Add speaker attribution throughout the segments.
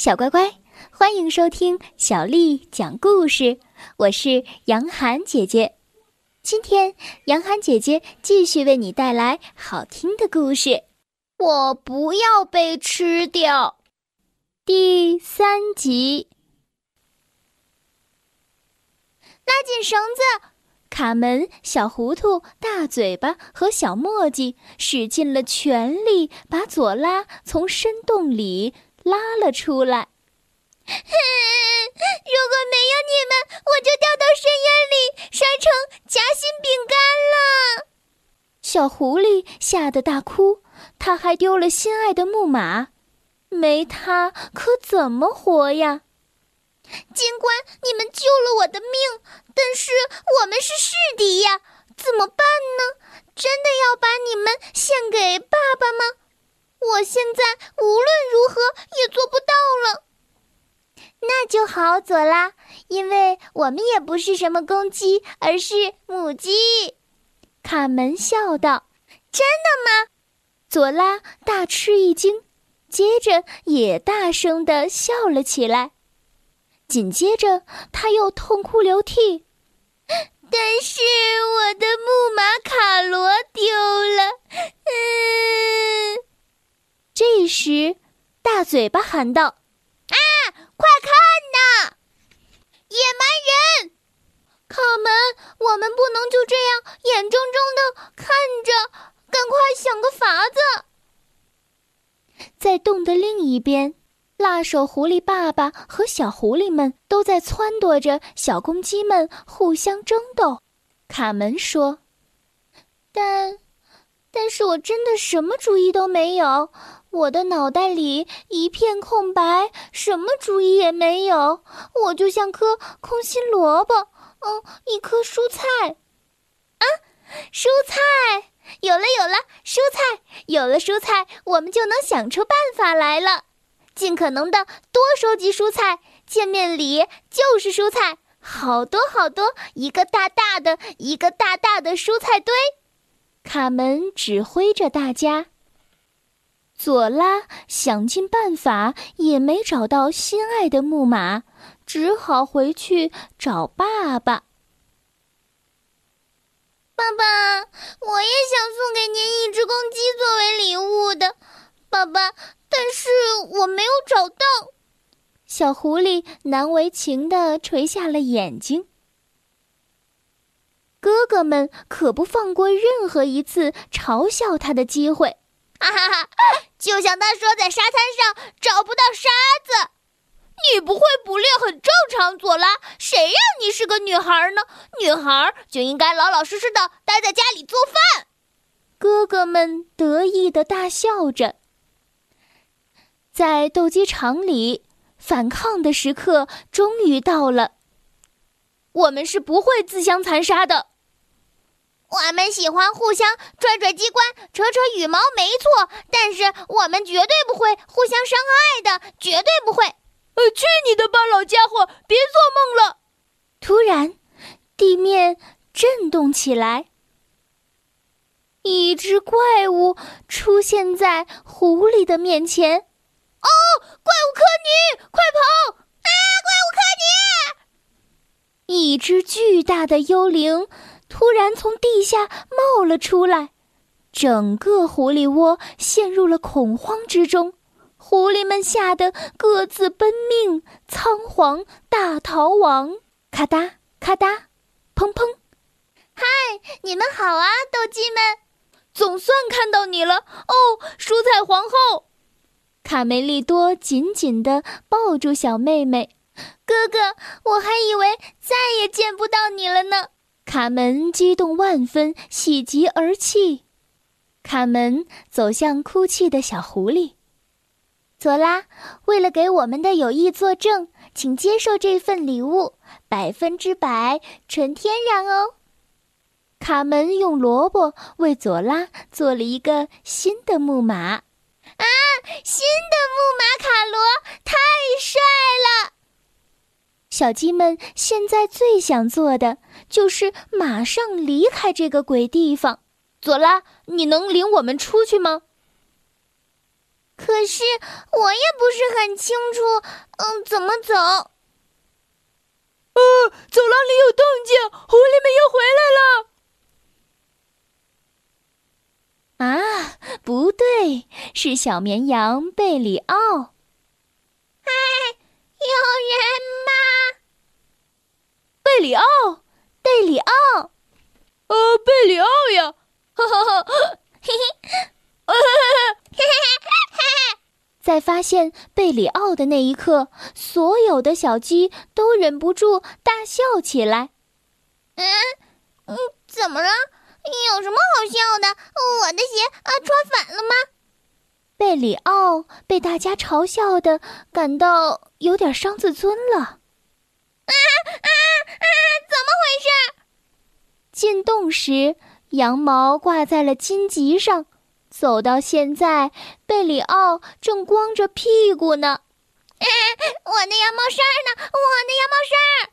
Speaker 1: 小乖乖，欢迎收听小丽讲故事。我是杨涵姐姐，今天杨涵姐姐继续为你带来好听的故事。
Speaker 2: 我不要被吃掉。
Speaker 1: 第三集，
Speaker 2: 拉紧绳子！
Speaker 1: 卡门、小糊涂、大嘴巴和小墨迹使尽了全力，把左拉从深洞里。拉了出来。
Speaker 2: 如果没有你们，我就掉到深渊里，摔成夹心饼干了。
Speaker 1: 小狐狸吓得大哭，他还丢了心爱的木马，没它可怎么活呀？
Speaker 2: 尽管你们救了我的命，但是我们是世敌呀，怎么办呢？真的要把你们献给爸爸吗？我现在无论如何也做不到了。
Speaker 3: 那就好，佐拉，因为我们也不是什么公鸡，而是母鸡。
Speaker 1: 卡门笑道：“
Speaker 2: 真的吗？”
Speaker 1: 佐拉大吃一惊，接着也大声的笑了起来。紧接着，他又痛哭流涕：“
Speaker 2: 但是我的木马卡罗丢了。”嗯。
Speaker 1: 这时，大嘴巴喊道：“
Speaker 2: 啊，快看呐！野蛮人，卡门，我们不能就这样眼睁睁的看着，赶快想个法子。”
Speaker 1: 在洞的另一边，辣手狐狸爸爸和小狐狸们都在撺掇着小公鸡们互相争斗。卡门说：“
Speaker 3: 但，但是我真的什么主意都没有。”我的脑袋里一片空白，什么主意也没有。我就像颗空心萝卜，嗯，一颗蔬菜，
Speaker 2: 啊，蔬菜有了，有了，蔬菜有了，蔬菜，我们就能想出办法来了。尽可能的多收集蔬菜，见面礼就是蔬菜，好多好多，一个大大的，一个大大的蔬菜堆。
Speaker 1: 卡门指挥着大家。佐拉想尽办法也没找到心爱的木马，只好回去找爸爸。
Speaker 2: 爸爸，我也想送给您一只公鸡作为礼物的，爸爸，但是我没有找到。
Speaker 1: 小狐狸难为情地垂下了眼睛。哥哥们可不放过任何一次嘲笑他的机会。
Speaker 2: 哈哈哈！就像他说，在沙滩上找不到沙子。你不会捕猎很正常，佐拉。谁让你是个女孩呢？女孩就应该老老实实的待在家里做饭。
Speaker 1: 哥哥们得意的大笑着。在斗鸡场里，反抗的时刻终于到了。我们是不会自相残杀的。
Speaker 2: 我们喜欢互相拽拽机关、扯扯羽毛，没错。但是我们绝对不会互相伤害的，绝对不会。
Speaker 4: 呃，去你的吧，老家伙，别做梦了！
Speaker 1: 突然，地面震动起来，一只怪物出现在狐狸的面前。
Speaker 2: 哦，怪物科尼，快跑！啊，怪物科
Speaker 1: 尼！一只巨大的幽灵。突然从地下冒了出来，整个狐狸窝陷入了恐慌之中，狐狸们吓得各自奔命，仓皇大逃亡。咔哒咔哒，砰砰！
Speaker 2: 嗨，你们好啊，斗鸡们！
Speaker 4: 总算看到你了哦，蔬菜皇后！
Speaker 1: 卡梅利多紧紧地抱住小妹妹，
Speaker 2: 哥哥，我还以为再也见不到你了呢。
Speaker 1: 卡门激动万分，喜极而泣。卡门走向哭泣的小狐狸。
Speaker 3: 佐拉，为了给我们的友谊作证，请接受这份礼物，百分之百纯天然哦。
Speaker 1: 卡门用萝卜为佐拉做了一个新的木马。啊，
Speaker 2: 新的木马卡罗太帅！
Speaker 1: 小鸡们现在最想做的就是马上离开这个鬼地方。
Speaker 4: 佐拉，你能领我们出去吗？
Speaker 2: 可是我也不是很清楚，嗯，怎么走？
Speaker 4: 呃，走廊里有动静，狐狸们又回
Speaker 1: 来了。啊，不对，是小绵羊贝里奥。
Speaker 2: 嗨，有人吗？
Speaker 4: 贝里奥，
Speaker 1: 贝里奥，
Speaker 4: 呃，贝里奥呀，哈哈哈，嘿嘿。
Speaker 1: 在发现贝里奥的那一刻，所有的小鸡都忍不住大笑起来。
Speaker 2: 嗯嗯，怎么了？有什么好笑的？我的鞋啊穿反了吗？
Speaker 1: 贝里奥被大家嘲笑的感到有点伤自尊了。啊
Speaker 2: 啊啊！怎么回事？
Speaker 1: 进洞时，羊毛挂在了荆棘上。走到现在，贝里奥正光着屁股呢。
Speaker 2: 我的羊毛衫呢？我的羊毛衫！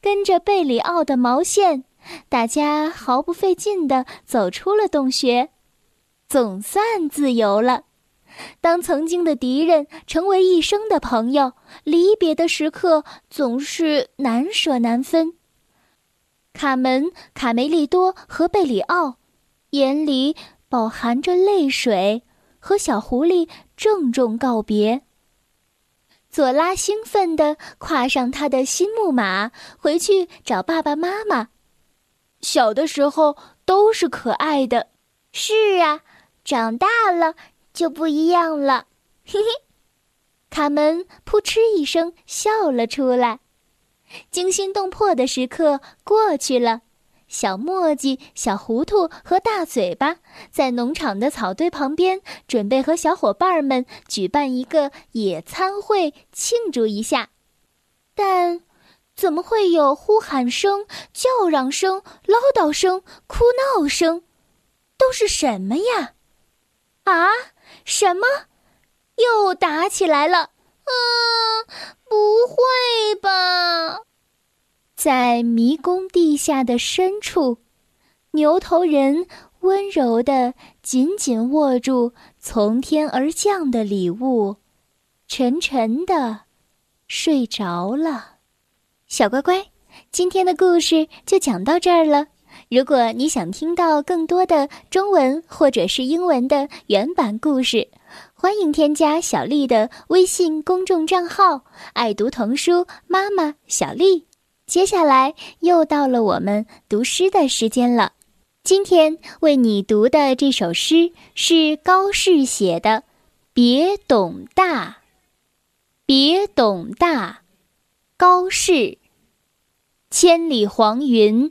Speaker 1: 跟着贝里奥的毛线，大家毫不费劲地走出了洞穴，总算自由了。当曾经的敌人成为一生的朋友，离别的时刻总是难舍难分。卡门、卡梅利多和贝里奥眼里。饱含着泪水，和小狐狸郑重告别。佐拉兴奋地跨上他的新木马，回去找爸爸妈妈。小的时候都是可爱的，
Speaker 2: 是啊，长大了就不一样了。嘿嘿，
Speaker 1: 卡门扑哧一声笑了出来。惊心动魄的时刻过去了。小墨迹、小糊涂和大嘴巴在农场的草堆旁边，准备和小伙伴们举办一个野餐会，庆祝一下。但，怎么会有呼喊声、叫嚷声、唠叨声、哭闹声？都是什么呀？啊，什么？又打起来了？
Speaker 2: 啊，不会吧！
Speaker 1: 在迷宫地下的深处，牛头人温柔地紧紧握住从天而降的礼物，沉沉地睡着了。小乖乖，今天的故事就讲到这儿了。如果你想听到更多的中文或者是英文的原版故事，欢迎添加小丽的微信公众账号“爱读童书妈妈小丽”。接下来又到了我们读诗的时间了。今天为你读的这首诗是高适写的《别董大》。别董大，高适。千里黄云